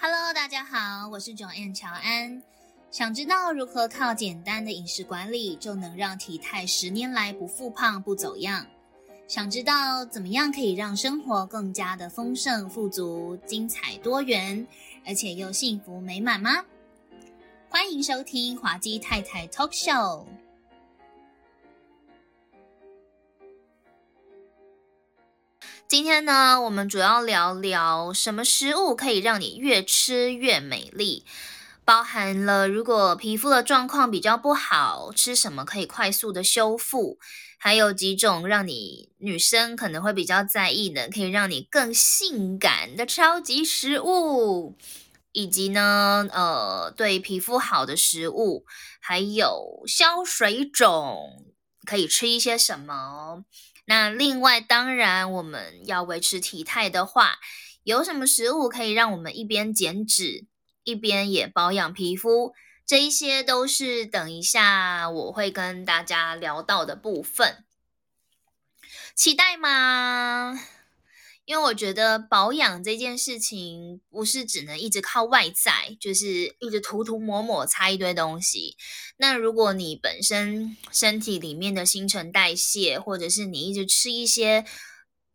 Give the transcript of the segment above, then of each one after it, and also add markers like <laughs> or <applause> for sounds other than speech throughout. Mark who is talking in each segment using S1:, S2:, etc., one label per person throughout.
S1: Hello，大家好，我是 Joanne 乔安。想知道如何靠简单的饮食管理就能让体态十年来不复胖不走样？想知道怎么样可以让生活更加的丰盛富足、精彩多元，而且又幸福美满吗？欢迎收听滑稽太太 Talk Show。今天呢，我们主要聊聊什么食物可以让你越吃越美丽，包含了如果皮肤的状况比较不好，吃什么可以快速的修复，还有几种让你女生可能会比较在意的，可以让你更性感的超级食物，以及呢，呃，对皮肤好的食物，还有消水肿可以吃一些什么。那另外，当然我们要维持体态的话，有什么食物可以让我们一边减脂，一边也保养皮肤？这一些都是等一下我会跟大家聊到的部分。期待吗？因为我觉得保养这件事情不是只能一直靠外在，就是一直涂涂抹抹擦一堆东西。那如果你本身身体里面的新陈代谢，或者是你一直吃一些，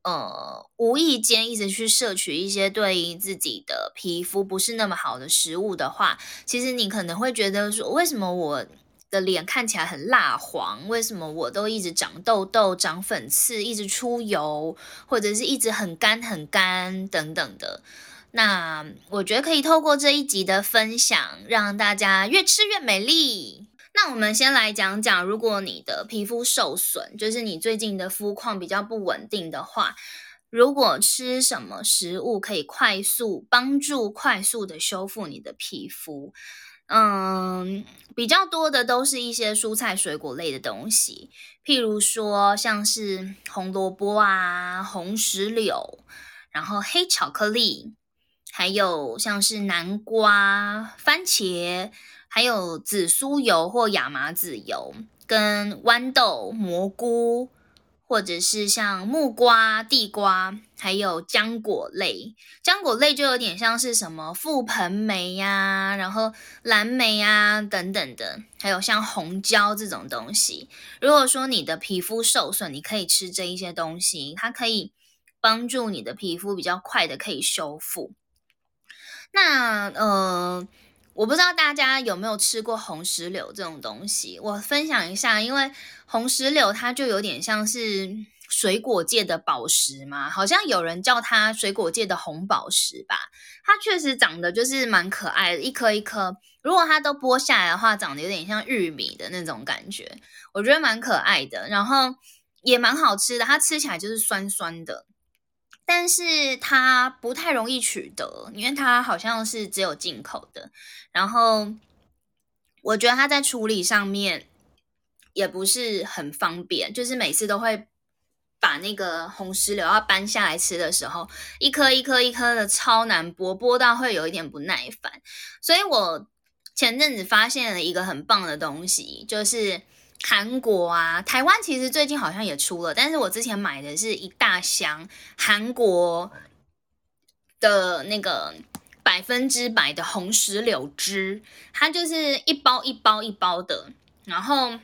S1: 呃，无意间一直去摄取一些对于自己的皮肤不是那么好的食物的话，其实你可能会觉得说，为什么我？的脸看起来很蜡黄，为什么我都一直长痘痘、长粉刺，一直出油，或者是一直很干很干等等的？那我觉得可以透过这一集的分享，让大家越吃越美丽。那我们先来讲讲，如果你的皮肤受损，就是你最近的肤况比较不稳定的话，如果吃什么食物可以快速帮助快速的修复你的皮肤？嗯，比较多的都是一些蔬菜水果类的东西，譬如说像是红萝卜啊、红石榴，然后黑巧克力，还有像是南瓜、番茄，还有紫苏油或亚麻籽油，跟豌豆、蘑菇。或者是像木瓜、地瓜，还有浆果类，浆果类就有点像是什么覆盆梅呀，然后蓝莓啊等等的，还有像红椒这种东西。如果说你的皮肤受损，你可以吃这一些东西，它可以帮助你的皮肤比较快的可以修复。那呃。我不知道大家有没有吃过红石榴这种东西，我分享一下，因为红石榴它就有点像是水果界的宝石嘛，好像有人叫它水果界的红宝石吧。它确实长得就是蛮可爱的，一颗一颗，如果它都剥下来的话，长得有点像玉米的那种感觉，我觉得蛮可爱的，然后也蛮好吃的，它吃起来就是酸酸的。但是它不太容易取得，因为它好像是只有进口的。然后我觉得它在处理上面也不是很方便，就是每次都会把那个红石榴要搬下来吃的时候，一颗一颗一颗的超难剥，剥到会有一点不耐烦。所以我前阵子发现了一个很棒的东西，就是。韩国啊，台湾其实最近好像也出了，但是我之前买的是一大箱韩国的那个百分之百的红石榴汁，它就是一包一包一包的。然后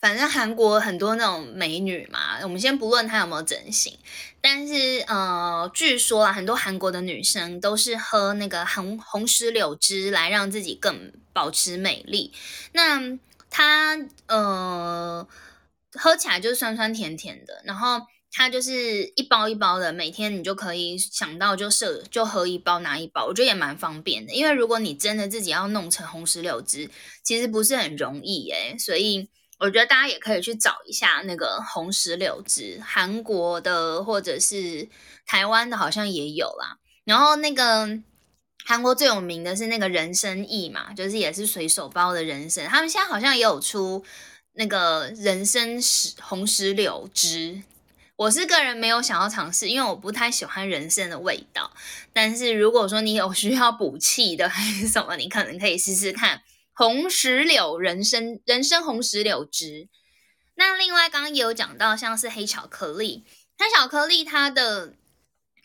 S1: 反正韩国很多那种美女嘛，我们先不论她有没有整形，但是呃，据说啊，很多韩国的女生都是喝那个红红石榴汁来让自己更保持美丽。那它呃喝起来就是酸酸甜甜的，然后它就是一包一包的，每天你就可以想到就设就喝一包拿一包，我觉得也蛮方便的。因为如果你真的自己要弄成红石榴汁，其实不是很容易诶，所以我觉得大家也可以去找一下那个红石榴汁，韩国的或者是台湾的，好像也有啦。然后那个。韩国最有名的是那个人参意嘛，就是也是随手包的人参，他们现在好像也有出那个人参石红石榴汁。我是个人没有想要尝试，因为我不太喜欢人参的味道。但是如果说你有需要补气的还是什么，你可能可以试试看红石榴人参人参红石榴汁。那另外刚刚也有讲到，像是黑巧克力，黑巧克力它的。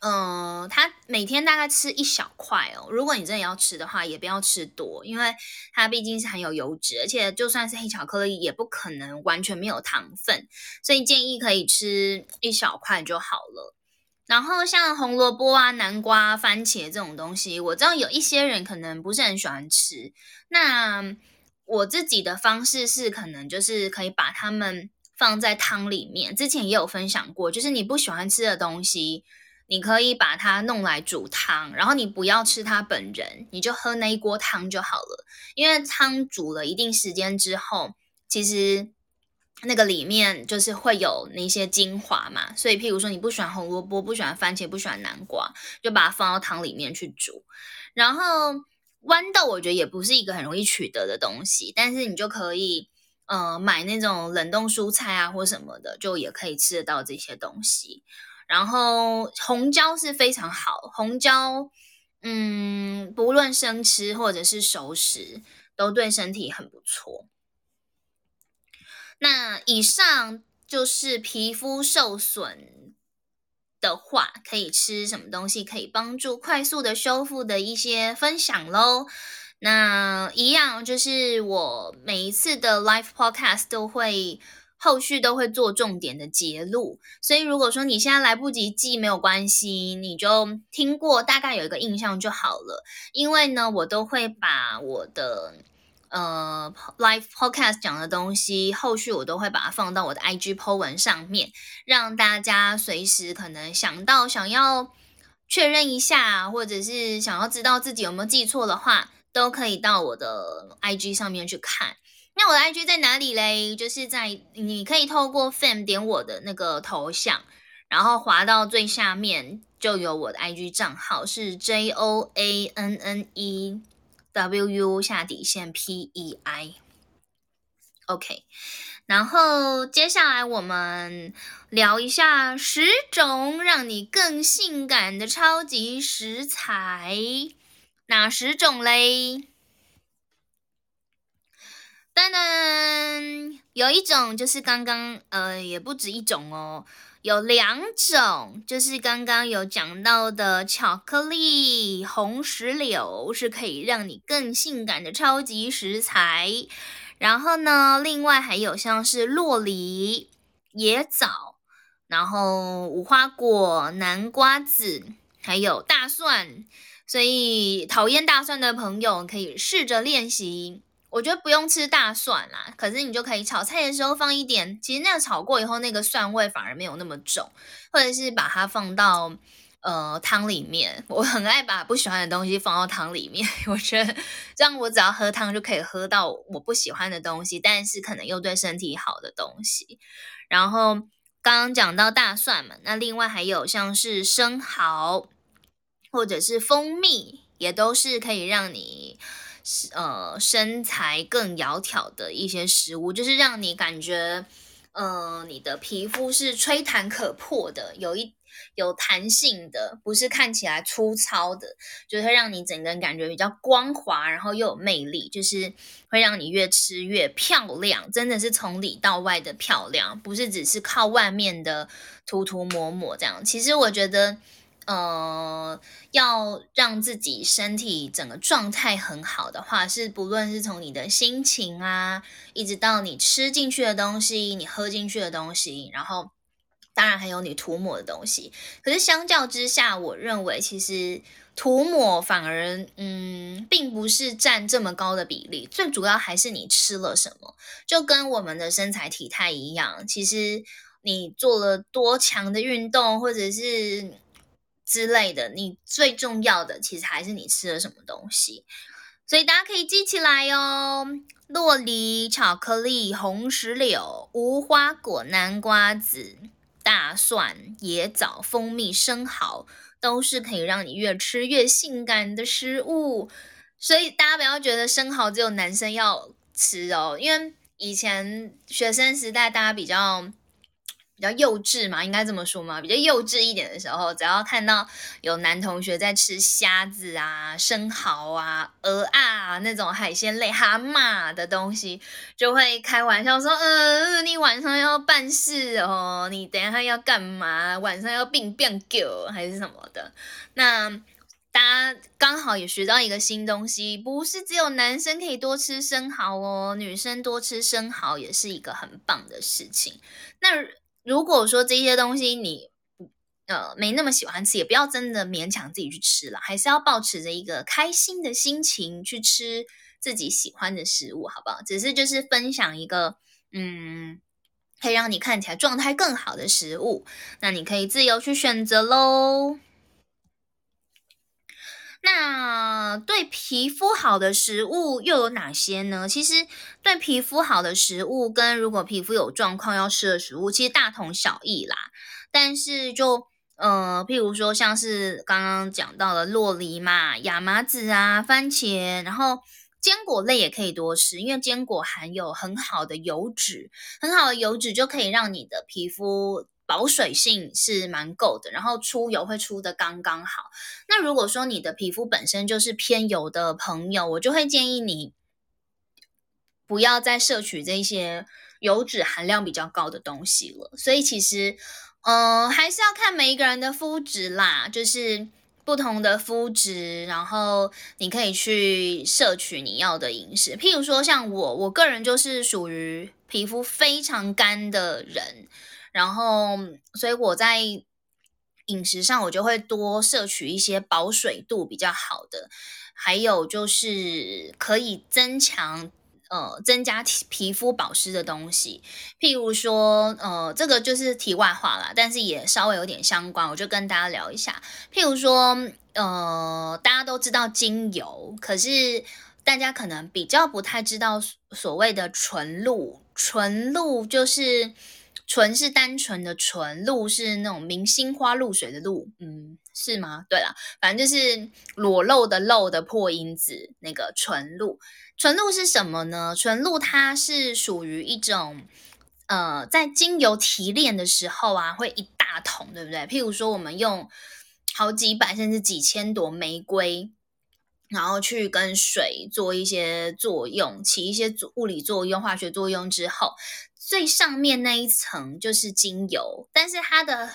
S1: 嗯，它每天大概吃一小块哦。如果你真的要吃的话，也不要吃多，因为它毕竟是含有油脂，而且就算是黑巧克力，也不可能完全没有糖分，所以建议可以吃一小块就好了。然后像红萝卜啊、南瓜、番茄这种东西，我知道有一些人可能不是很喜欢吃。那我自己的方式是，可能就是可以把它们放在汤里面。之前也有分享过，就是你不喜欢吃的东西，你可以把它弄来煮汤，然后你不要吃它本人，你就喝那一锅汤就好了。因为汤煮了一定时间之后，其实。那个里面就是会有那些精华嘛，所以譬如说你不喜欢红萝卜，不喜欢番茄，不喜欢南瓜，就把它放到汤里面去煮。然后豌豆我觉得也不是一个很容易取得的东西，但是你就可以呃买那种冷冻蔬菜啊或什么的，就也可以吃得到这些东西。然后红椒是非常好，红椒嗯不论生吃或者是熟食都对身体很不错。那以上就是皮肤受损的话，可以吃什么东西可以帮助快速的修复的一些分享喽。那一样就是我每一次的 live podcast 都会后续都会做重点的揭露，所以如果说你现在来不及记没有关系，你就听过大概有一个印象就好了。因为呢，我都会把我的。呃，live podcast 讲的东西，后续我都会把它放到我的 IG po 文上面，让大家随时可能想到想要确认一下，或者是想要知道自己有没有记错的话，都可以到我的 IG 上面去看。那我的 IG 在哪里嘞？就是在你可以透过 Fam 点我的那个头像，然后滑到最下面就有我的 IG 账号，是 J O A N N E。W U 下底线 P E I，OK，然后接下来我们聊一下十种让你更性感的超级食材，哪十种嘞？噔噔，有一种就是刚刚呃，也不止一种哦。有两种，就是刚刚有讲到的巧克力红石榴是可以让你更性感的超级食材。然后呢，另外还有像是洛梨、野枣，然后无花果、南瓜子，还有大蒜。所以讨厌大蒜的朋友可以试着练习。我觉得不用吃大蒜啦，可是你就可以炒菜的时候放一点。其实那个炒过以后，那个蒜味反而没有那么重，或者是把它放到呃汤里面。我很爱把不喜欢的东西放到汤里面，<laughs> 我觉得这样我只要喝汤就可以喝到我不喜欢的东西，但是可能又对身体好的东西。然后刚刚讲到大蒜嘛，那另外还有像是生蚝或者是蜂蜜，也都是可以让你。呃，身材更窈窕的一些食物，就是让你感觉，呃，你的皮肤是吹弹可破的，有一有弹性的，不是看起来粗糙的，就是会让你整个人感觉比较光滑，然后又有魅力，就是会让你越吃越漂亮，真的是从里到外的漂亮，不是只是靠外面的涂涂抹抹这样。其实我觉得。呃，要让自己身体整个状态很好的话，是不论是从你的心情啊，一直到你吃进去的东西，你喝进去的东西，然后当然还有你涂抹的东西。可是相较之下，我认为其实涂抹反而嗯，并不是占这么高的比例。最主要还是你吃了什么，就跟我们的身材体态一样。其实你做了多强的运动，或者是之类的，你最重要的其实还是你吃了什么东西，所以大家可以记起来哦。洛梨、巧克力、红石榴、无花果、南瓜子、大蒜、野枣、蜂蜜、生蚝，都是可以让你越吃越性感的食物。所以大家不要觉得生蚝只有男生要吃哦，因为以前学生时代大家比较。比较幼稚嘛，应该这么说嘛，比较幼稚一点的时候，只要看到有男同学在吃虾子啊、生蚝啊、鹅啊那种海鲜类、蛤蟆的东西，就会开玩笑说：“嗯，你晚上要办事哦，你等一下要干嘛？晚上要病变狗还是什么的？”那大家刚好也学到一个新东西，不是只有男生可以多吃生蚝哦，女生多吃生蚝也是一个很棒的事情。那。如果说这些东西你呃没那么喜欢吃，也不要真的勉强自己去吃了，还是要保持着一个开心的心情去吃自己喜欢的食物，好不好？只是就是分享一个嗯，可以让你看起来状态更好的食物，那你可以自由去选择喽。那对皮肤好的食物又有哪些呢？其实对皮肤好的食物跟如果皮肤有状况要吃的食物，其实大同小异啦。但是就呃，譬如说像是刚刚讲到的洛梨嘛、亚麻籽啊、番茄，然后坚果类也可以多吃，因为坚果含有很好的油脂，很好的油脂就可以让你的皮肤。保水性是蛮够的，然后出油会出的刚刚好。那如果说你的皮肤本身就是偏油的朋友，我就会建议你不要再摄取这些油脂含量比较高的东西了。所以其实，嗯，还是要看每一个人的肤质啦，就是不同的肤质，然后你可以去摄取你要的饮食。譬如说像我，我个人就是属于皮肤非常干的人。然后，所以我在饮食上，我就会多摄取一些保水度比较好的，还有就是可以增强呃增加皮肤保湿的东西。譬如说，呃，这个就是题外话啦，但是也稍微有点相关，我就跟大家聊一下。譬如说，呃，大家都知道精油，可是大家可能比较不太知道所谓的纯露，纯露就是。纯是单纯的纯，露是那种明星花露水的露，嗯，是吗？对了，反正就是裸露的露的破音字，那个纯露。纯露是什么呢？纯露它是属于一种，呃，在精油提炼的时候啊，会一大桶，对不对？譬如说，我们用好几百甚至几千朵玫瑰，然后去跟水做一些作用，起一些物理作用、化学作用之后。最上面那一层就是精油，但是它的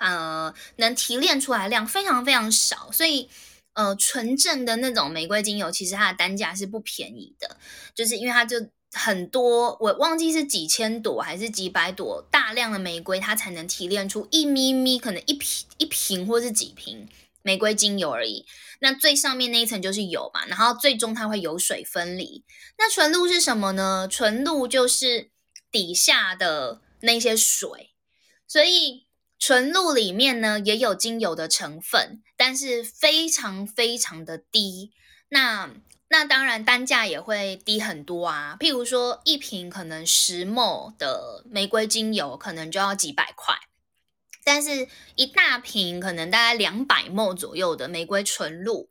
S1: 呃能提炼出来量非常非常少，所以呃纯正的那种玫瑰精油其实它的单价是不便宜的，就是因为它就很多，我忘记是几千朵还是几百朵大量的玫瑰，它才能提炼出一咪咪，可能一瓶一瓶或是几瓶玫瑰精油而已。那最上面那一层就是油嘛，然后最终它会油水分离。那纯露是什么呢？纯露就是。底下的那些水，所以纯露里面呢也有精油的成分，但是非常非常的低。那那当然单价也会低很多啊。譬如说一瓶可能十沫的玫瑰精油，可能就要几百块，但是一大瓶可能大概两百沫左右的玫瑰纯露。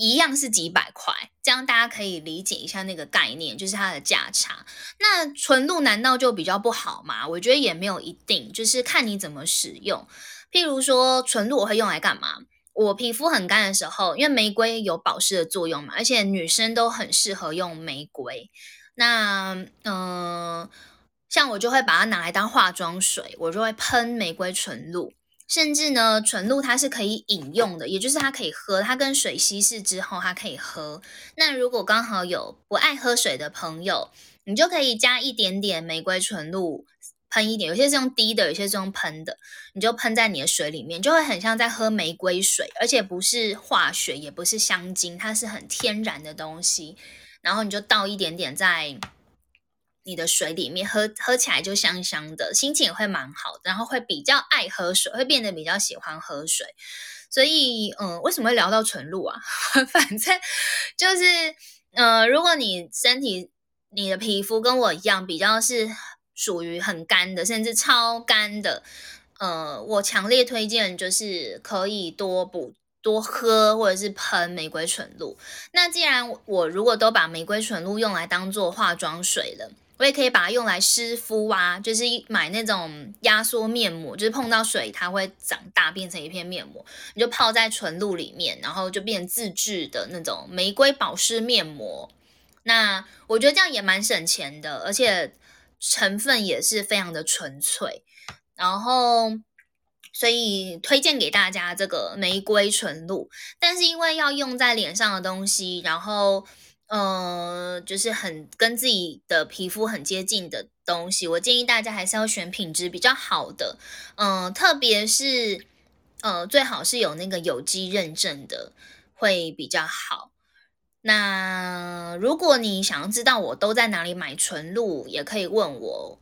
S1: 一样是几百块，这样大家可以理解一下那个概念，就是它的价差。那纯露难道就比较不好吗？我觉得也没有一定，就是看你怎么使用。譬如说纯露我会用来干嘛？我皮肤很干的时候，因为玫瑰有保湿的作用嘛，而且女生都很适合用玫瑰。那嗯，像我就会把它拿来当化妆水，我就会喷玫瑰纯露。甚至呢，纯露它是可以饮用的，也就是它可以喝，它跟水稀释之后它可以喝。那如果刚好有不爱喝水的朋友，你就可以加一点点玫瑰纯露，喷一点，有些是用滴的，有些是用喷的，你就喷在你的水里面，就会很像在喝玫瑰水，而且不是化学，也不是香精，它是很天然的东西。然后你就倒一点点在。你的水里面喝喝起来就香香的，心情也会蛮好，然后会比较爱喝水，会变得比较喜欢喝水。所以，嗯，为什么会聊到纯露啊？<laughs> 反正就是，呃，如果你身体、你的皮肤跟我一样，比较是属于很干的，甚至超干的，呃，我强烈推荐就是可以多补、多喝或者是喷玫瑰纯露。那既然我如果都把玫瑰纯露用来当做化妆水了。我也可以把它用来湿敷啊，就是买那种压缩面膜，就是碰到水它会长大变成一片面膜，你就泡在纯露里面，然后就变自制的那种玫瑰保湿面膜。那我觉得这样也蛮省钱的，而且成分也是非常的纯粹，然后所以推荐给大家这个玫瑰纯露。但是因为要用在脸上的东西，然后。呃，就是很跟自己的皮肤很接近的东西，我建议大家还是要选品质比较好的，嗯，特别是呃，最好是有那个有机认证的会比较好。那如果你想要知道我都在哪里买纯露，也可以问我。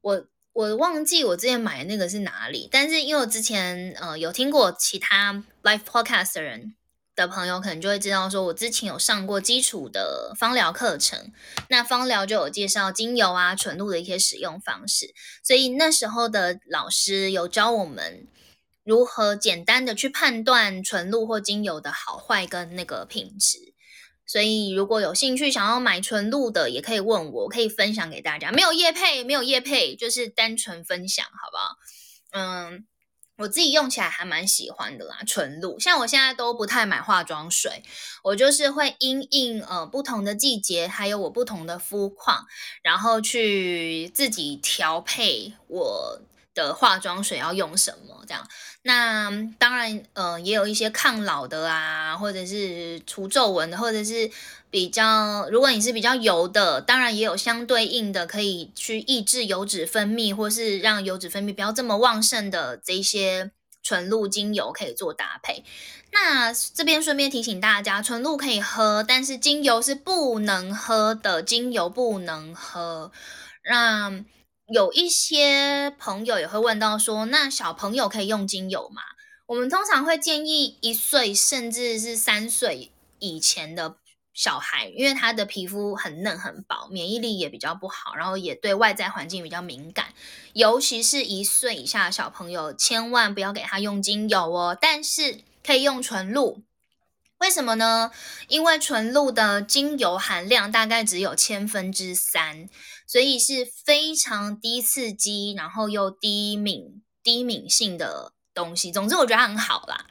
S1: 我我忘记我之前买的那个是哪里，但是因为我之前呃有听过其他 live podcast 的人。的朋友可能就会知道，说我之前有上过基础的芳疗课程，那芳疗就有介绍精油啊、纯露的一些使用方式，所以那时候的老师有教我们如何简单的去判断纯露或精油的好坏跟那个品质。所以如果有兴趣想要买纯露的，也可以问我，可以分享给大家。没有叶配，没有叶配，就是单纯分享，好不好？嗯。我自己用起来还蛮喜欢的啦，纯露。像我现在都不太买化妆水，我就是会因应呃不同的季节，还有我不同的肤况，然后去自己调配我的化妆水要用什么这样。那当然，呃，也有一些抗老的啊，或者是除皱纹的，或者是比较，如果你是比较油的，当然也有相对应的可以去抑制油脂分泌，或是让油脂分泌不要这么旺盛的这些纯露精油可以做搭配。那这边顺便提醒大家，纯露可以喝，但是精油是不能喝的，精油不能喝。那有一些朋友也会问到说，那小朋友可以用精油吗？我们通常会建议一岁甚至是三岁以前的小孩，因为他的皮肤很嫩很薄，免疫力也比较不好，然后也对外在环境比较敏感，尤其是一岁以下的小朋友，千万不要给他用精油哦。但是可以用纯露，为什么呢？因为纯露的精油含量大概只有千分之三。所以是非常低刺激，然后又低敏、低敏性的东西。总之，我觉得它很好啦。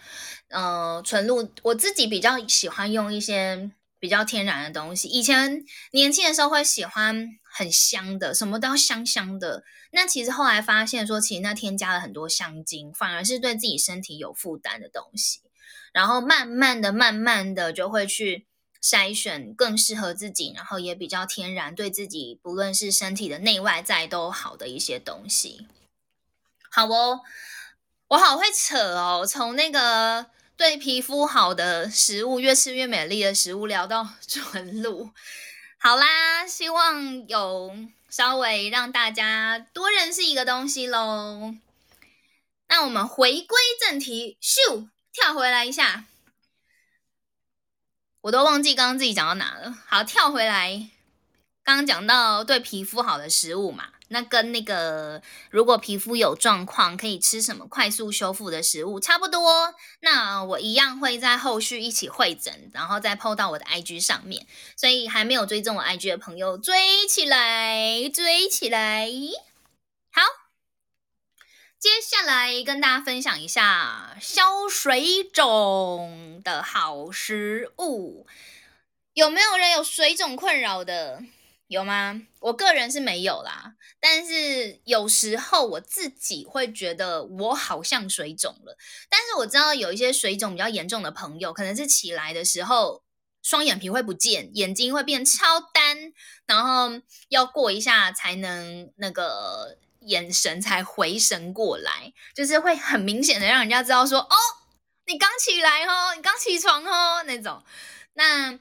S1: 呃，纯露我自己比较喜欢用一些比较天然的东西。以前年轻的时候会喜欢很香的，什么都要香香的。那其实后来发现说，其实那添加了很多香精，反而是对自己身体有负担的东西。然后慢慢的、慢慢的就会去。筛选更适合自己，然后也比较天然，对自己不论是身体的内外在都好的一些东西。好哦，我好会扯哦，从那个对皮肤好的食物，越吃越美丽的食物，聊到 <laughs> 纯露。好啦，希望有稍微让大家多认识一个东西喽。那我们回归正题，咻，跳回来一下。我都忘记刚刚自己讲到哪了。好，跳回来，刚刚讲到对皮肤好的食物嘛，那跟那个如果皮肤有状况可以吃什么快速修复的食物差不多。那我一样会在后续一起会诊，然后再 PO 到我的 IG 上面。所以还没有追踪我 IG 的朋友，追起来，追起来，接下来跟大家分享一下消水肿的好食物。有没有人有水肿困扰的？有吗？我个人是没有啦，但是有时候我自己会觉得我好像水肿了。但是我知道有一些水肿比较严重的朋友，可能是起来的时候双眼皮会不见，眼睛会变超单，然后要过一下才能那个。眼神才回神过来，就是会很明显的让人家知道说，哦，你刚起来哦，你刚起床哦那种，那。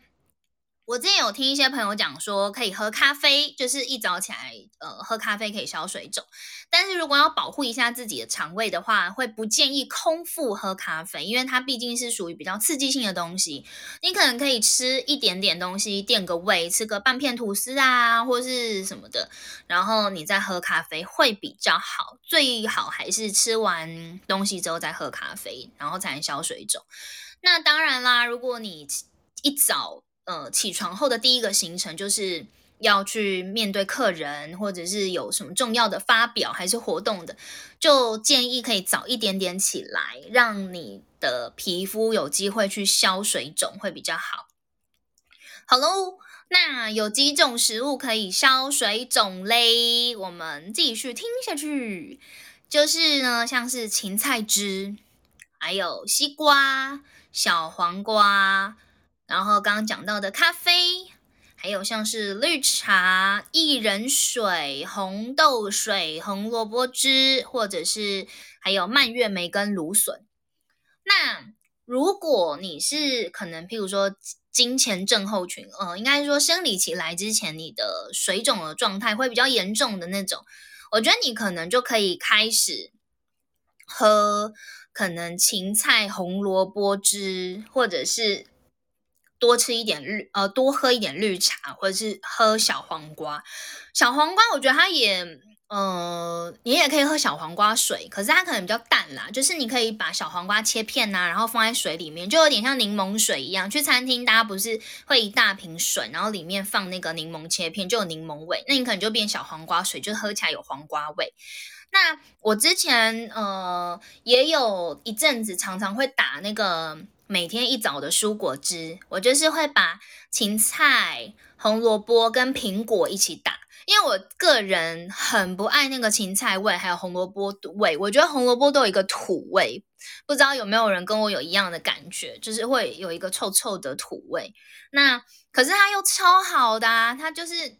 S1: 我之前有听一些朋友讲说，可以喝咖啡，就是一早起来，呃，喝咖啡可以消水肿。但是如果要保护一下自己的肠胃的话，会不建议空腹喝咖啡，因为它毕竟是属于比较刺激性的东西。你可能可以吃一点点东西垫个胃，吃个半片吐司啊，或是什么的，然后你再喝咖啡会比较好。最好还是吃完东西之后再喝咖啡，然后才能消水肿。那当然啦，如果你一早。呃，起床后的第一个行程就是要去面对客人，或者是有什么重要的发表还是活动的，就建议可以早一点点起来，让你的皮肤有机会去消水肿会比较好。好喽，那有几种食物可以消水肿嘞？我们继续听下去，就是呢，像是芹菜汁，还有西瓜、小黄瓜，然后刚刚讲到的咖啡。还有像是绿茶、薏仁水、红豆水、红萝卜汁，或者是还有蔓越莓跟芦笋。那如果你是可能，譬如说金钱症候群，呃，应该说生理期来之前，你的水肿的状态会比较严重的那种，我觉得你可能就可以开始喝可能芹菜红萝卜汁，或者是。多吃一点绿，呃，多喝一点绿茶，或者是喝小黄瓜。小黄瓜，我觉得它也，呃，你也可以喝小黄瓜水，可是它可能比较淡啦。就是你可以把小黄瓜切片呐，然后放在水里面，就有点像柠檬水一样。去餐厅，大家不是会一大瓶水，然后里面放那个柠檬切片，就有柠檬味。那你可能就变小黄瓜水，就喝起来有黄瓜味。那我之前，呃，也有一阵子常常会打那个。每天一早的蔬果汁，我就是会把芹菜、红萝卜跟苹果一起打，因为我个人很不爱那个芹菜味，还有红萝卜味。我觉得红萝卜都有一个土味，不知道有没有人跟我有一样的感觉，就是会有一个臭臭的土味。那可是它又超好的，它就是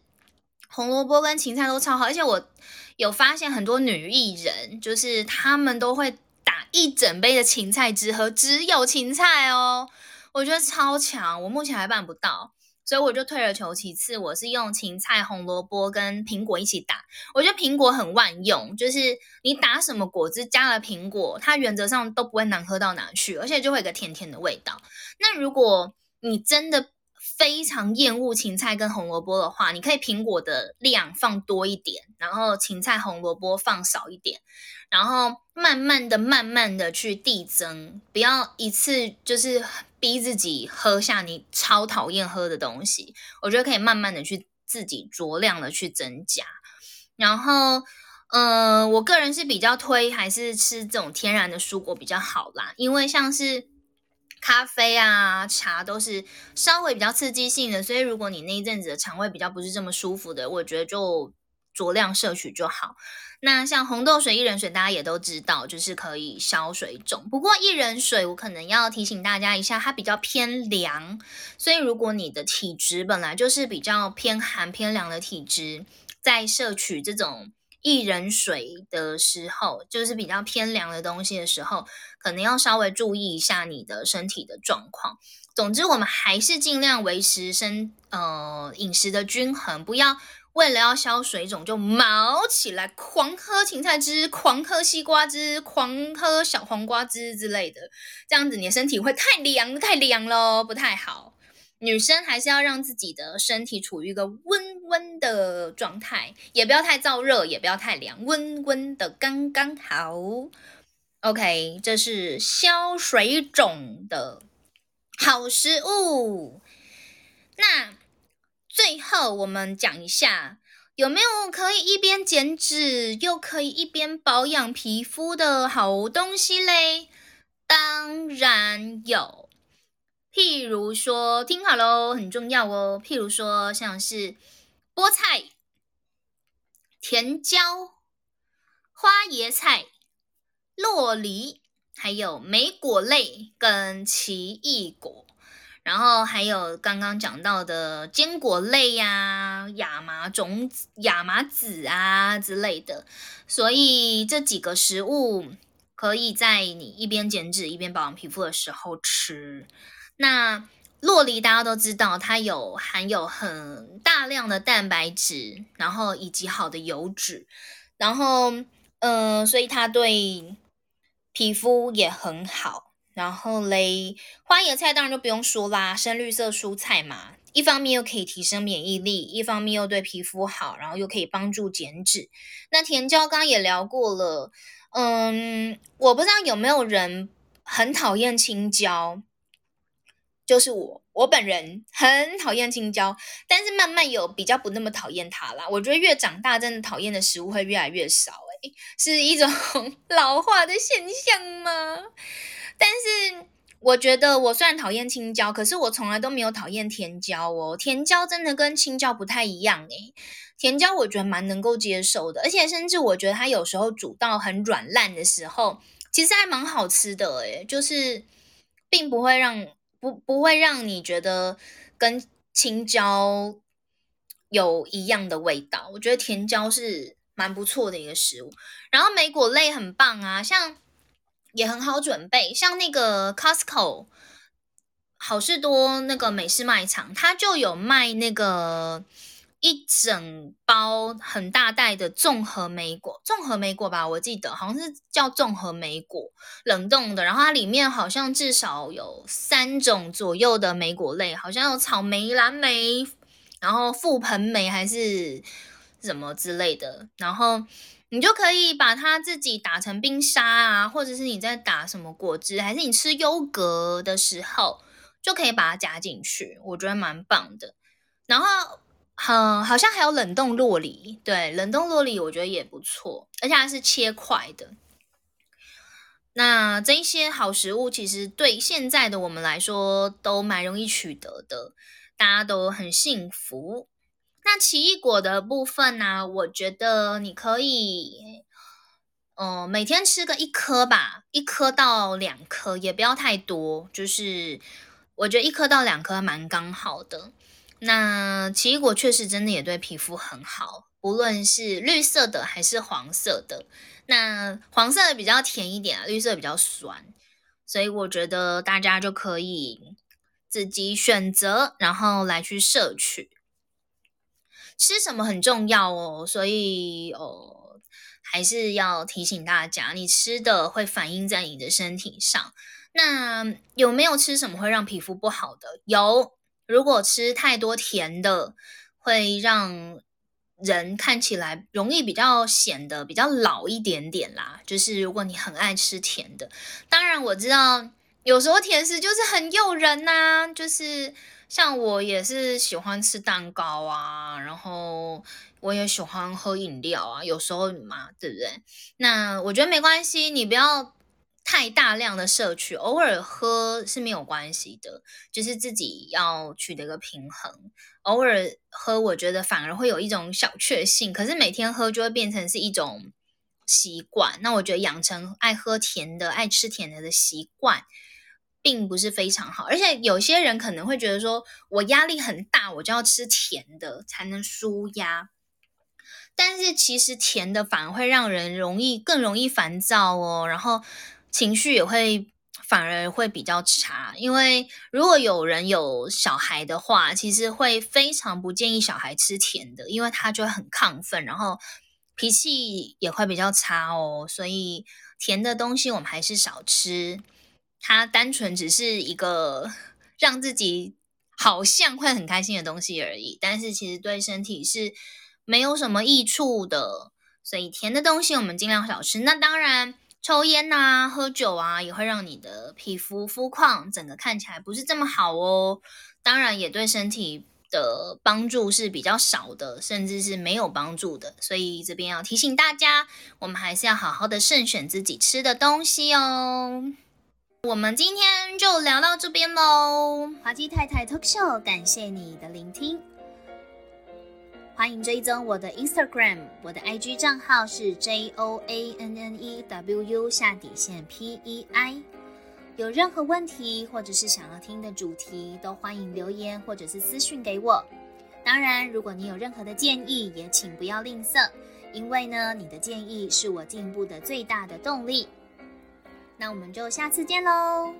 S1: 红萝卜跟芹菜都超好，而且我有发现很多女艺人，就是她们都会。打一整杯的芹菜汁喝，只有芹菜哦，我觉得超强，我目前还办不到，所以我就退而求其次，我是用芹菜、红萝卜跟苹果一起打。我觉得苹果很万用，就是你打什么果汁加了苹果，它原则上都不会难喝到哪去，而且就会有个甜甜的味道。那如果你真的非常厌恶芹菜跟红萝卜的话，你可以苹果的量放多一点，然后芹菜、红萝卜放少一点。然后慢慢的、慢慢的去递增，不要一次就是逼自己喝下你超讨厌喝的东西。我觉得可以慢慢的去自己酌量的去增加。然后，嗯，我个人是比较推还是吃这种天然的蔬果比较好啦，因为像是咖啡啊、茶都是稍微比较刺激性的，所以如果你那一阵子的肠胃比较不是这么舒服的，我觉得就酌量摄取就好。那像红豆水、薏仁水，大家也都知道，就是可以消水肿。不过薏仁水，我可能要提醒大家一下，它比较偏凉，所以如果你的体质本来就是比较偏寒、偏凉的体质，在摄取这种薏仁水的时候，就是比较偏凉的东西的时候，可能要稍微注意一下你的身体的状况。总之，我们还是尽量维持身呃饮食的均衡，不要。为了要消水肿，就毛起来狂喝芹菜汁、狂喝西瓜汁、狂喝小黄瓜汁之类的，这样子你的身体会太凉、太凉喽，不太好。女生还是要让自己的身体处于一个温温的状态，也不要太燥热，也不要太凉，温温的刚刚好。OK，这是消水肿的好食物。那。最后，我们讲一下有没有可以一边减脂又可以一边保养皮肤的好东西嘞？当然有，譬如说，听好喽，很重要哦。譬如说，像是菠菜、甜椒、花椰菜、洛梨，还有莓果类跟奇异果。然后还有刚刚讲到的坚果类呀、亚麻种子、亚麻籽啊之类的，所以这几个食物可以在你一边减脂一边保养皮肤的时候吃。那洛梨大家都知道，它有含有很大量的蛋白质，然后以及好的油脂，然后嗯，所以它对皮肤也很好。然后嘞，花椰菜当然就不用说啦，深绿色蔬菜嘛，一方面又可以提升免疫力，一方面又对皮肤好，然后又可以帮助减脂。那甜椒刚刚也聊过了，嗯，我不知道有没有人很讨厌青椒，就是我，我本人很讨厌青椒，但是慢慢有比较不那么讨厌它啦。我觉得越长大，真的讨厌的食物会越来越少，诶，是一种 <laughs> 老化的现象吗？但是我觉得我虽然讨厌青椒，可是我从来都没有讨厌甜椒哦。甜椒真的跟青椒不太一样诶，甜椒我觉得蛮能够接受的，而且甚至我觉得它有时候煮到很软烂的时候，其实还蛮好吃的诶，就是并不会让。不不会让你觉得跟青椒有一样的味道，我觉得甜椒是蛮不错的一个食物。然后莓果类很棒啊，像也很好准备，像那个 Costco 好事多那个美式卖场，它就有卖那个。一整包很大袋的综合莓果，综合莓果吧，我记得好像是叫综合莓果，冷冻的。然后它里面好像至少有三种左右的莓果类，好像有草莓、蓝莓，然后覆盆莓还是什么之类的。然后你就可以把它自己打成冰沙啊，或者是你在打什么果汁，还是你吃优格的时候，就可以把它加进去，我觉得蛮棒的。然后。嗯，好像还有冷冻洛梨，对，冷冻洛梨我觉得也不错，而且它是切块的。那这一些好食物其实对现在的我们来说都蛮容易取得的，大家都很幸福。那奇异果的部分呢，我觉得你可以，嗯，每天吃个一颗吧，一颗到两颗，也不要太多，就是我觉得一颗到两颗蛮刚好的。那奇异果确实真的也对皮肤很好，不论是绿色的还是黄色的。那黄色的比较甜一点啊，绿色比较酸，所以我觉得大家就可以自己选择，然后来去摄取。吃什么很重要哦，所以哦还是要提醒大家，你吃的会反映在你的身体上。那有没有吃什么会让皮肤不好的？有。如果吃太多甜的，会让人看起来容易比较显得比较老一点点啦。就是如果你很爱吃甜的，当然我知道有时候甜食就是很诱人呐。就是像我也是喜欢吃蛋糕啊，然后我也喜欢喝饮料啊，有时候嘛，对不对？那我觉得没关系，你不要。太大量的摄取，偶尔喝是没有关系的，就是自己要取得一个平衡。偶尔喝，我觉得反而会有一种小确幸，可是每天喝就会变成是一种习惯。那我觉得养成爱喝甜的、爱吃甜的的习惯，并不是非常好。而且有些人可能会觉得说，我压力很大，我就要吃甜的才能舒压。但是其实甜的反而会让人容易更容易烦躁哦，然后。情绪也会反而会比较差，因为如果有人有小孩的话，其实会非常不建议小孩吃甜的，因为他就会很亢奋，然后脾气也会比较差哦。所以甜的东西我们还是少吃，它单纯只是一个 <laughs> 让自己好像会很开心的东西而已，但是其实对身体是没有什么益处的。所以甜的东西我们尽量少吃。那当然。抽烟呐，喝酒啊，也会让你的皮肤肤况整个看起来不是这么好哦。当然，也对身体的帮助是比较少的，甚至是没有帮助的。所以这边要提醒大家，我们还是要好好的慎选自己吃的东西哦。我们今天就聊到这边喽，华姬太太 Talk Show，感谢你的聆听。欢迎追踪我的 Instagram，我的 IG 账号是 J O A N N E W U 下底线 P E I。有任何问题或者是想要听的主题，都欢迎留言或者是私讯给我。当然，如果你有任何的建议，也请不要吝啬，因为呢，你的建议是我进步的最大的动力。那我们就下次见喽。